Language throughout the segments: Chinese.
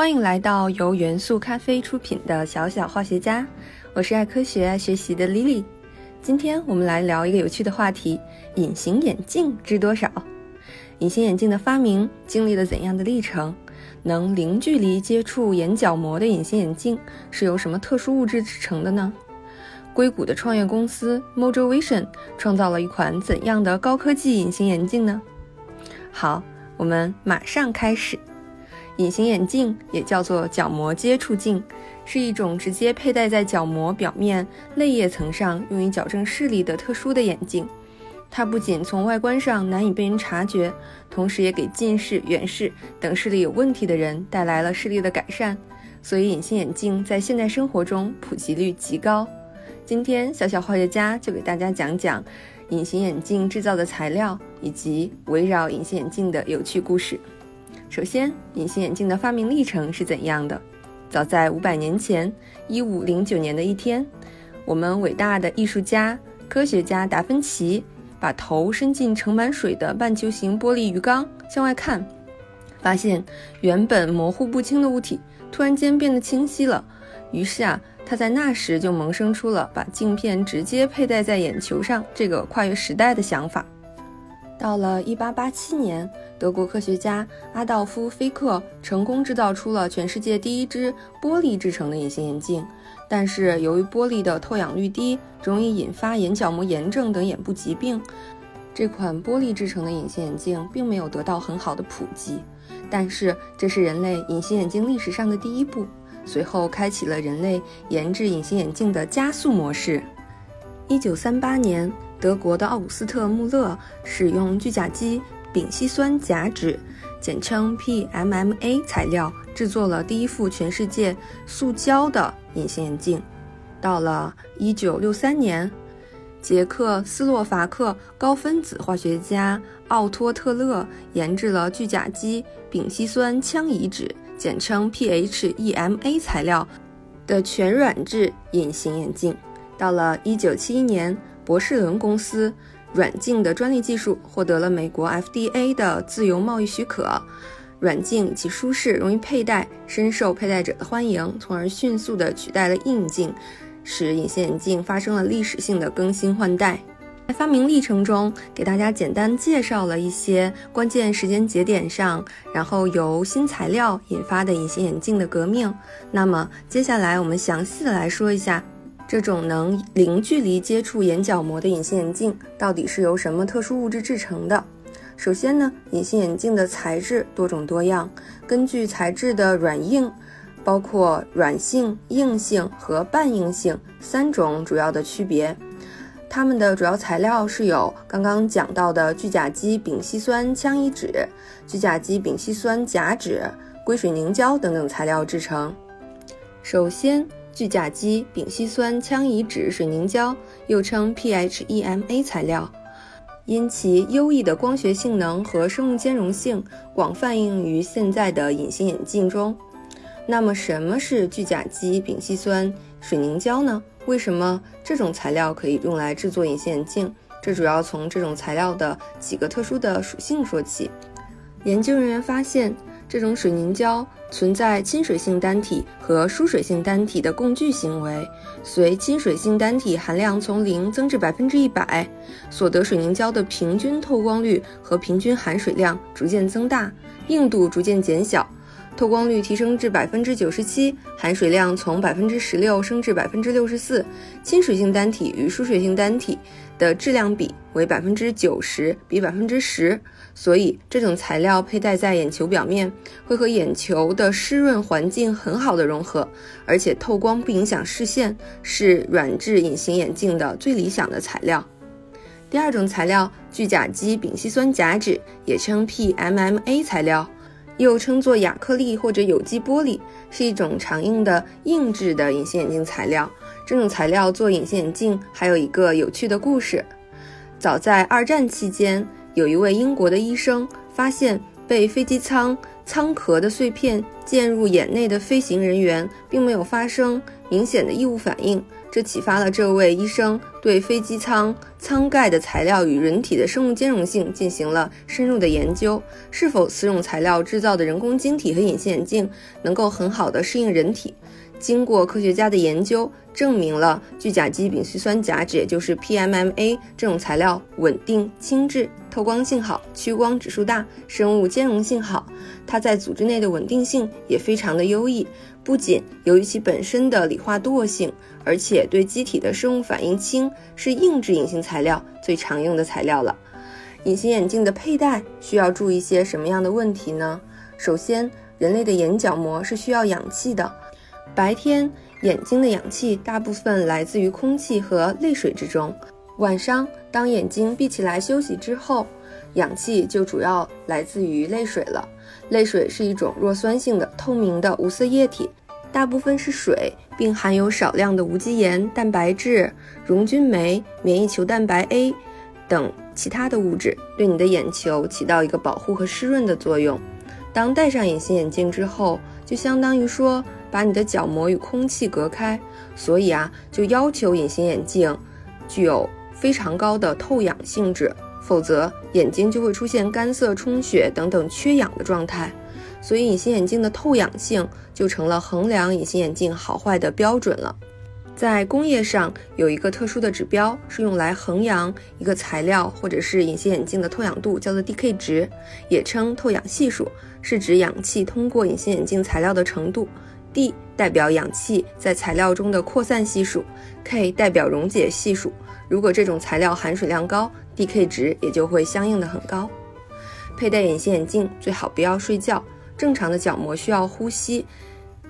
欢迎来到由元素咖啡出品的小小化学家，我是爱科学、爱学习的 Lily。今天我们来聊一个有趣的话题：隐形眼镜值多少？隐形眼镜的发明经历了怎样的历程？能零距离接触眼角膜的隐形眼镜是由什么特殊物质制成的呢？硅谷的创业公司 Mojo Vision 创造了一款怎样的高科技隐形眼镜呢？好，我们马上开始。隐形眼镜也叫做角膜接触镜，是一种直接佩戴在角膜表面泪液层上，用于矫正视力的特殊的眼镜。它不仅从外观上难以被人察觉，同时也给近视、远视等视力有问题的人带来了视力的改善。所以，隐形眼镜在现代生活中普及率极高。今天，小小化学家就给大家讲讲隐形眼镜制造的材料以及围绕隐形眼镜的有趣故事。首先，隐形眼镜的发明历程是怎样的？早在五百年前，一五零九年的一天，我们伟大的艺术家、科学家达芬奇把头伸进盛满水的半球形玻璃鱼缸向外看，发现原本模糊不清的物体突然间变得清晰了。于是啊，他在那时就萌生出了把镜片直接佩戴在眼球上这个跨越时代的想法。到了一八八七年，德国科学家阿道夫·菲克成功制造出了全世界第一只玻璃制成的隐形眼镜。但是由于玻璃的透氧率低，容易引发眼角膜炎症等眼部疾病，这款玻璃制成的隐形眼镜并没有得到很好的普及。但是这是人类隐形眼镜历史上的第一步，随后开启了人类研制隐形眼镜的加速模式。一九三八年。德国的奥古斯特·穆勒使用聚甲基丙烯酸甲酯，简称 PMMA 材料，制作了第一副全世界塑胶的隐形眼镜。到了1963年，捷克斯洛伐克高分子化学家奥托特勒研制了聚甲基丙烯酸羟乙酯，简称 PHEMA 材料的全软质隐形眼镜。到了1971年。博士伦公司软镜的专利技术获得了美国 FDA 的自由贸易许可。软镜其舒适、容易佩戴，深受佩戴者的欢迎，从而迅速地取代了硬镜，使隐形眼镜发生了历史性的更新换代。在发明历程中，给大家简单介绍了一些关键时间节点上，然后由新材料引发的隐形眼镜的革命。那么接下来我们详细的来说一下。这种能零距离接触眼角膜的隐形眼镜到底是由什么特殊物质制成的？首先呢，隐形眼镜的材质多种多样，根据材质的软硬，包括软性、硬性和半硬性三种主要的区别。它们的主要材料是有刚刚讲到的聚甲基丙烯酸羟乙酯、聚甲基丙烯酸甲酯、硅水凝胶等等材料制成。首先。聚甲基丙烯酸羟乙酯水凝胶，又称 PHEMA 材料，因其优异的光学性能和生物兼容性，广泛应用于现在的隐形眼镜中。那么，什么是聚甲基丙烯酸水凝胶呢？为什么这种材料可以用来制作隐形眼镜？这主要从这种材料的几个特殊的属性说起。研究人员发现。这种水凝胶存在亲水性单体和疏水性单体的共聚行为，随亲水性单体含量从零增至百分之一百，所得水凝胶的平均透光率和平均含水量逐渐增大，硬度逐渐减小，透光率提升至百分之九十七，含水量从百分之十六升至百分之六十四，亲水性单体与疏水性单体的质量比为百分之九十比百分之十。所以，这种材料佩戴在眼球表面，会和眼球的湿润环境很好的融合，而且透光不影响视线，是软质隐形眼镜的最理想的材料。第二种材料，聚甲基丙烯酸甲酯，也称 PMMA 材料，又称作亚克力或者有机玻璃，是一种常用的硬质的隐形眼镜材料。这种材料做隐形眼镜还有一个有趣的故事，早在二战期间。有一位英国的医生发现，被飞机舱舱壳的碎片溅入眼内的飞行人员，并没有发生明显的异物反应，这启发了这位医生对飞机舱舱盖的材料与人体的生物兼容性进行了深入的研究，是否此种材料制造的人工晶体和隐形眼镜能够很好的适应人体。经过科学家的研究，证明了聚甲基丙烯酸甲酯，也就是 PMMA 这种材料稳定、轻质、透光性好、屈光指数大、生物兼容性好。它在组织内的稳定性也非常的优异，不仅由于其本身的理化惰性，而且对机体的生物反应轻，是硬质隐形材料最常用的材料了。隐形眼镜的佩戴需要注意一些什么样的问题呢？首先，人类的眼角膜是需要氧气的。白天眼睛的氧气大部分来自于空气和泪水之中，晚上当眼睛闭起来休息之后，氧气就主要来自于泪水了。泪水是一种弱酸性的透明的无色液体，大部分是水，并含有少量的无机盐、蛋白质、溶菌酶、免疫球蛋白 A 等其他的物质，对你的眼球起到一个保护和湿润的作用。当戴上隐形眼镜之后，就相当于说。把你的角膜与空气隔开，所以啊，就要求隐形眼镜具有非常高的透氧性质，否则眼睛就会出现干涩、充血等等缺氧的状态。所以，隐形眼镜的透氧性就成了衡量隐形眼镜好坏的标准了。在工业上有一个特殊的指标，是用来衡量一个材料或者是隐形眼镜的透氧度，叫做 DK 值，也称透氧系数，是指氧气通过隐形眼镜材料的程度。D 代表氧气在材料中的扩散系数，K 代表溶解系数。如果这种材料含水量高，DK 值也就会相应的很高。佩戴隐形眼镜最好不要睡觉，正常的角膜需要呼吸。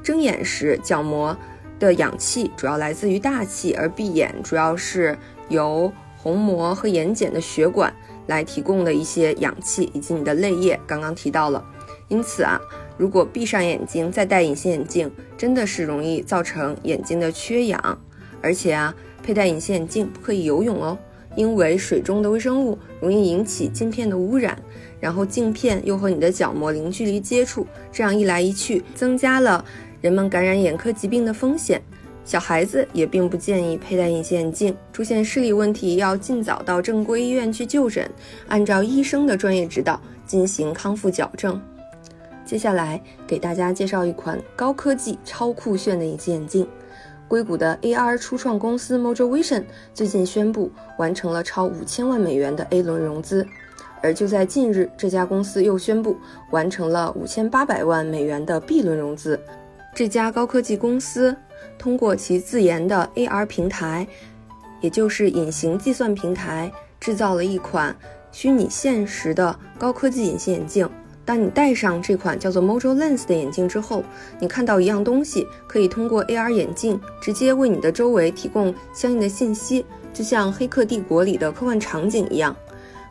睁眼时，角膜的氧气主要来自于大气，而闭眼主要是由虹膜和眼睑的血管来提供的一些氧气以及你的泪液。刚刚提到了，因此啊。如果闭上眼睛再戴隐形眼镜，真的是容易造成眼睛的缺氧。而且啊，佩戴隐形眼镜不可以游泳哦，因为水中的微生物容易引起镜片的污染，然后镜片又和你的角膜零距离接触，这样一来一去，增加了人们感染眼科疾病的风险。小孩子也并不建议佩戴隐形眼镜，出现视力问题要尽早到正规医院去就诊，按照医生的专业指导进行康复矫正。接下来给大家介绍一款高科技、超酷炫的隐形眼镜。硅谷的 AR 初创公司 Mojo Vision 最近宣布完成了超五千万美元的 A 轮融资，而就在近日，这家公司又宣布完成了五千八百万美元的 B 轮融资。这家高科技公司通过其自研的 AR 平台，也就是隐形计算平台，制造了一款虚拟现实的高科技隐形眼镜。当你戴上这款叫做 Mojo Lens 的眼镜之后，你看到一样东西，可以通过 AR 眼镜直接为你的周围提供相应的信息，就像《黑客帝国》里的科幻场景一样。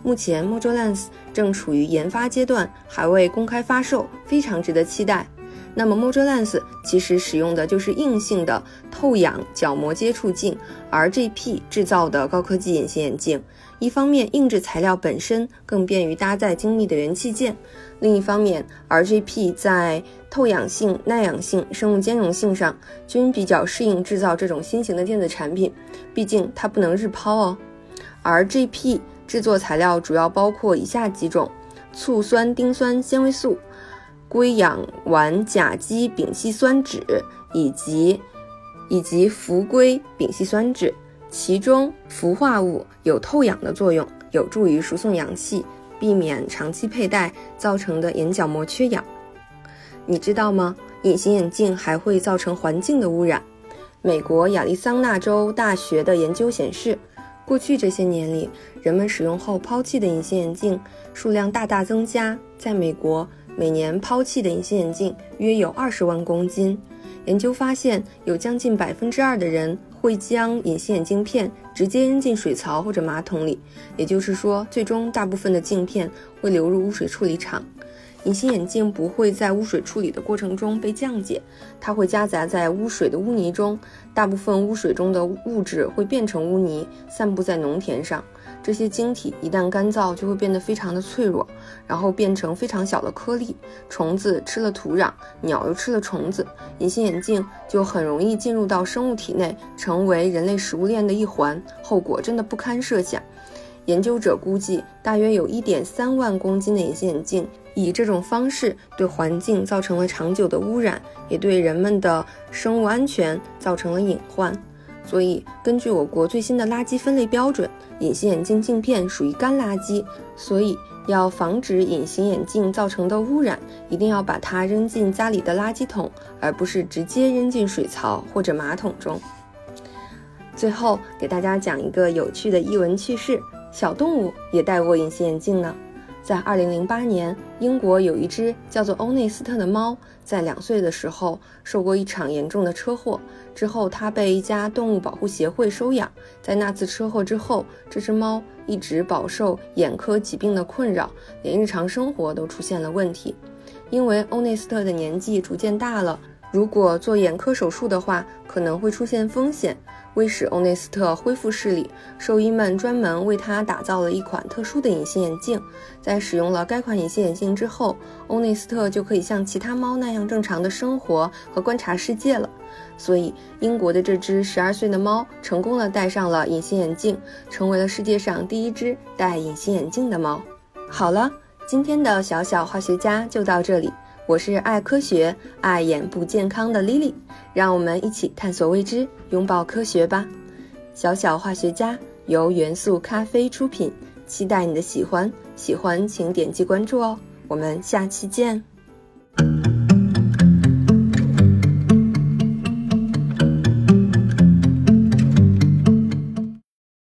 目前 Mojo Lens 正处于研发阶段，还未公开发售，非常值得期待。那么 Mojo Lens 其实使用的就是硬性的透氧角膜接触镜，RGP 制造的高科技隐形眼镜。一方面，硬质材料本身更便于搭载精密的元器件；另一方面，RGP 在透氧性、耐氧性、生物兼容性上均比较适应制造这种新型的电子产品。毕竟它不能日抛哦。RGP 制作材料主要包括以下几种：醋酸丁酸纤维素。硅氧烷甲基丙烯酸酯以及以及氟硅丙烯酸酯，其中氟化物有透氧的作用，有助于输送氧气，避免长期佩戴造成的眼角膜缺氧。你知道吗？隐形眼镜还会造成环境的污染。美国亚利桑那州大学的研究显示，过去这些年里，人们使用后抛弃的隐形眼镜数量大大增加。在美国。每年抛弃的隐形眼镜约有二十万公斤。研究发现，有将近百分之二的人会将隐形眼镜片直接扔进水槽或者马桶里，也就是说，最终大部分的镜片会流入污水处理厂。隐形眼镜不会在污水处理的过程中被降解，它会夹杂在污水的污泥中，大部分污水中的物质会变成污泥，散布在农田上。这些晶体一旦干燥，就会变得非常的脆弱，然后变成非常小的颗粒。虫子吃了土壤，鸟又吃了虫子，隐形眼镜就很容易进入到生物体内，成为人类食物链的一环，后果真的不堪设想。研究者估计，大约有一点三万公斤的隐形眼镜以这种方式对环境造成了长久的污染，也对人们的生物安全造成了隐患。所以，根据我国最新的垃圾分类标准，隐形眼镜镜片属于干垃圾。所以，要防止隐形眼镜造成的污染，一定要把它扔进家里的垃圾桶，而不是直接扔进水槽或者马桶中。最后，给大家讲一个有趣的译文趣事。小动物也戴过隐形眼镜呢。在二零零八年，英国有一只叫做欧内斯特的猫，在两岁的时候受过一场严重的车祸，之后它被一家动物保护协会收养。在那次车祸之后，这只猫一直饱受眼科疾病的困扰，连日常生活都出现了问题。因为欧内斯特的年纪逐渐大了。如果做眼科手术的话，可能会出现风险。为使欧内斯特恢复视力，兽医们专门为他打造了一款特殊的隐形眼镜。在使用了该款隐形眼镜之后，欧内斯特就可以像其他猫那样正常的生活和观察世界了。所以，英国的这只十二岁的猫成功的戴上了隐形眼镜，成为了世界上第一只戴隐形眼镜的猫。好了，今天的小小化学家就到这里。我是爱科学、爱眼部健康的 Lily，让我们一起探索未知，拥抱科学吧！小小化学家由元素咖啡出品，期待你的喜欢，喜欢请点击关注哦！我们下期见。